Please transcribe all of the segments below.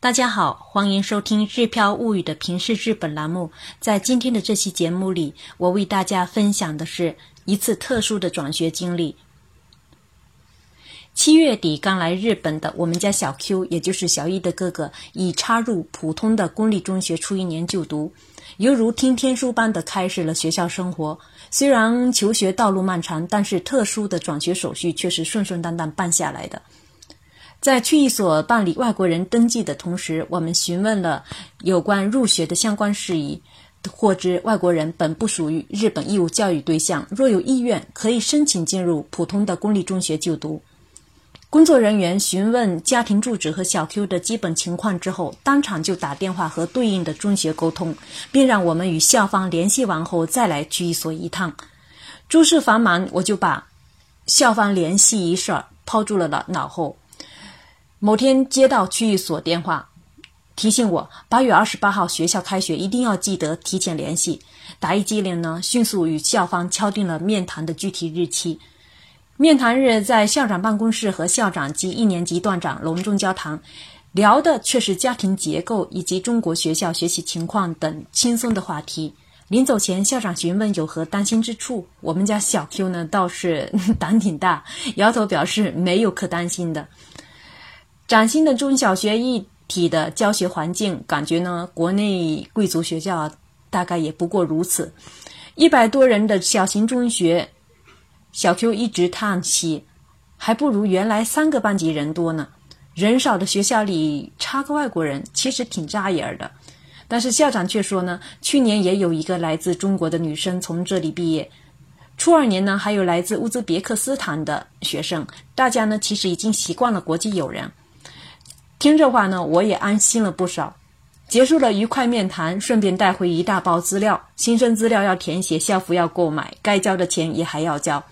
大家好，欢迎收听《日飘物语》的平视日本栏目。在今天的这期节目里，我为大家分享的是一次特殊的转学经历。七月底刚来日本的我们家小 Q，也就是小一的哥哥，已插入普通的公立中学初一年就读，犹如听天书般的开始了学校生活。虽然求学道路漫长，但是特殊的转学手续却是顺顺当当办下来的。在区一所办理外国人登记的同时，我们询问了有关入学的相关事宜，获知外国人本不属于日本义务教育对象，若有意愿，可以申请进入普通的公立中学就读。工作人员询问家庭住址和小 Q 的基本情况之后，当场就打电话和对应的中学沟通，并让我们与校方联系完后再来区一所一趟。诸事繁忙，我就把校方联系一事抛诸了脑脑后。某天接到区一所电话，提醒我八月二十八号学校开学，一定要记得提前联系。打一机灵呢，迅速与校方敲定了面谈的具体日期。面谈日在校长办公室和校长及一年级段长隆重交谈，聊的却是家庭结构以及中国学校学习情况等轻松的话题。临走前，校长询问有何担心之处，我们家小 Q 呢倒是 胆挺大，摇头表示没有可担心的。崭新的中小学一体的教学环境，感觉呢国内贵族学校大概也不过如此。一百多人的小型中学。小 Q 一直叹息，还不如原来三个班级人多呢。人少的学校里插个外国人，其实挺扎眼的。但是校长却说呢，去年也有一个来自中国的女生从这里毕业，初二年呢还有来自乌兹别克斯坦的学生。大家呢其实已经习惯了国际友人。听这话呢，我也安心了不少。结束了愉快面谈，顺便带回一大包资料，新生资料要填写，校服要购买，该交的钱也还要交。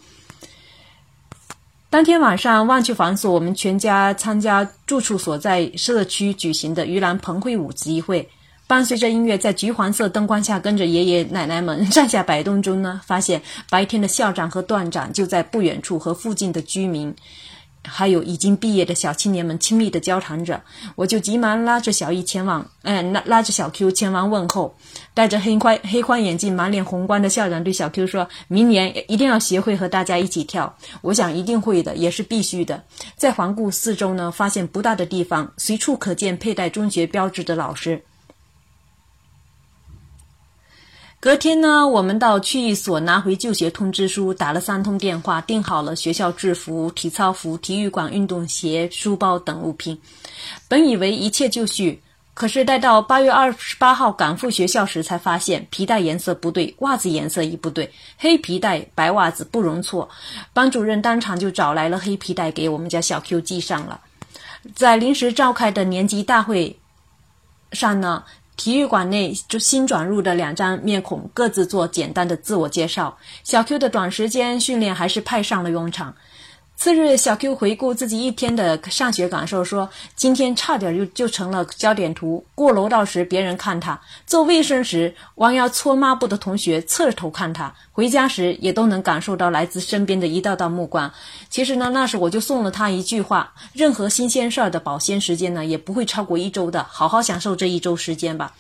当天晚上，忘却繁琐，我们全家参加住处所在社区举行的盂兰盆会舞集会。伴随着音乐，在橘黄色灯光下，跟着爷爷奶奶们上下摆动中呢，发现白天的校长和段长就在不远处和附近的居民。还有已经毕业的小青年们亲密的交谈着，我就急忙拉着小易前往，嗯，拉拉着小 Q 前往问候。戴着黑宽黑框眼镜、满脸红光的校长对小 Q 说：“明年一定要学会和大家一起跳。”我想一定会的，也是必须的。再环顾四周呢，发现不大的地方随处可见佩戴中学标志的老师。隔天呢，我们到区域所拿回就学通知书，打了三通电话，订好了学校制服、体操服、体育馆运动鞋、书包等物品。本以为一切就绪，可是待到八月二十八号赶赴学校时，才发现皮带颜色不对，袜子颜色也不对，黑皮带白袜子不容错。班主任当场就找来了黑皮带给我们家小 Q 系上了。在临时召开的年级大会上呢。体育馆内，就新转入的两张面孔各自做简单的自我介绍。小 Q 的短时间训练还是派上了用场。次日，小 Q 回顾自己一天的上学感受，说：“今天差点就就成了焦点图。过楼道时，别人看他；做卫生时，弯腰搓抹布的同学侧头看他；回家时，也都能感受到来自身边的一道道目光。其实呢，那时我就送了他一句话：任何新鲜事儿的保鲜时间呢，也不会超过一周的。好好享受这一周时间吧。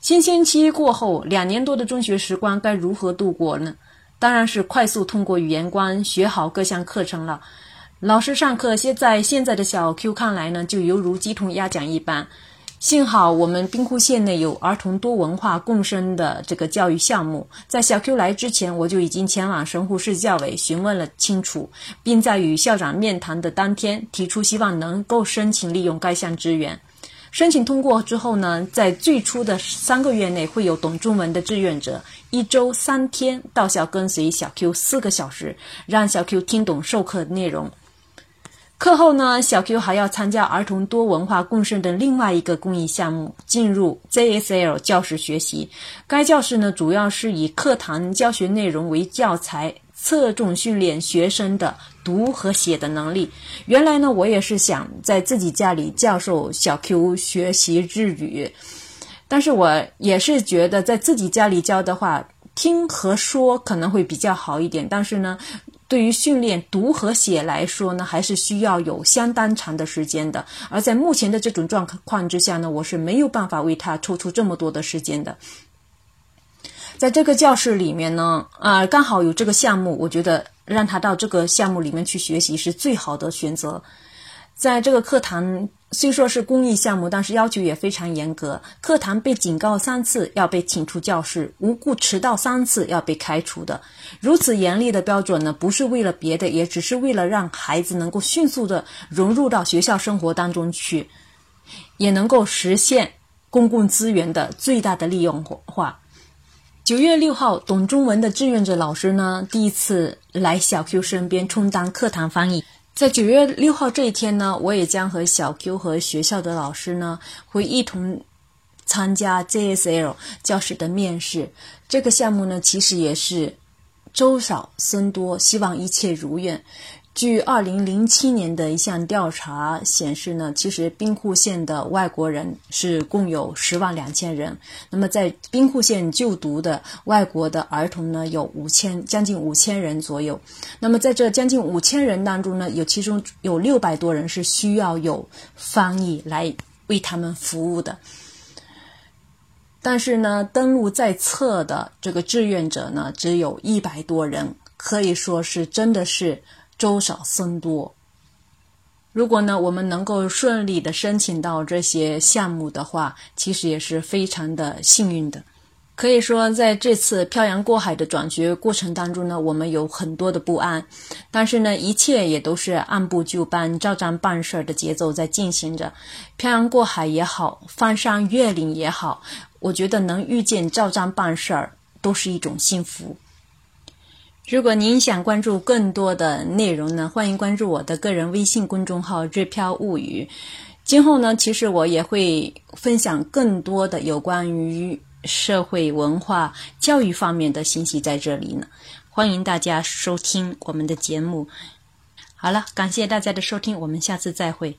新鲜期过后，两年多的中学时光该如何度过呢？”当然是快速通过语言关学好各项课程了。老师上课，现在现在的小 Q 看来呢，就犹如鸡同鸭讲一般。幸好我们兵库县内有儿童多文化共生的这个教育项目，在小 Q 来之前，我就已经前往神户市教委询问了清楚，并在与校长面谈的当天提出希望能够申请利用该项资源。申请通过之后呢，在最初的三个月内，会有懂中文的志愿者一周三天到校跟随小 Q 四个小时，让小 Q 听懂授课内容。课后呢，小 Q 还要参加儿童多文化共生的另外一个公益项目，进入 ZSL 教室学习。该教室呢，主要是以课堂教学内容为教材。侧重训练学生的读和写的能力。原来呢，我也是想在自己家里教授小 Q 学习日语，但是我也是觉得在自己家里教的话，听和说可能会比较好一点。但是呢，对于训练读和写来说呢，还是需要有相当长的时间的。而在目前的这种状况之下呢，我是没有办法为他抽出这么多的时间的。在这个教室里面呢，啊，刚好有这个项目，我觉得让他到这个项目里面去学习是最好的选择。在这个课堂虽说是公益项目，但是要求也非常严格。课堂被警告三次要被请出教室，无故迟到三次要被开除的。如此严厉的标准呢，不是为了别的，也只是为了让孩子能够迅速的融入到学校生活当中去，也能够实现公共资源的最大的利用化。九月六号，懂中文的志愿者老师呢，第一次来小 Q 身边充当课堂翻译。在九月六号这一天呢，我也将和小 Q 和学校的老师呢，会一同参加 JSL 教师的面试。这个项目呢，其实也是周少僧多，希望一切如愿。据二零零七年的一项调查显示呢，其实兵库县的外国人是共有十万两千人。那么在兵库县就读的外国的儿童呢，有五千将近五千人左右。那么在这将近五千人当中呢，有其中有六百多人是需要有翻译来为他们服务的。但是呢，登录在册的这个志愿者呢，只有一百多人，可以说是真的是。粥少僧多。如果呢，我们能够顺利的申请到这些项目的话，其实也是非常的幸运的。可以说，在这次漂洋过海的转学过程当中呢，我们有很多的不安，但是呢，一切也都是按部就班、照章办事儿的节奏在进行着。漂洋过海也好，翻山越岭也好，我觉得能遇见照章办事儿，都是一种幸福。如果您想关注更多的内容呢，欢迎关注我的个人微信公众号“日飘物语”。今后呢，其实我也会分享更多的有关于社会文化、教育方面的信息在这里呢。欢迎大家收听我们的节目。好了，感谢大家的收听，我们下次再会。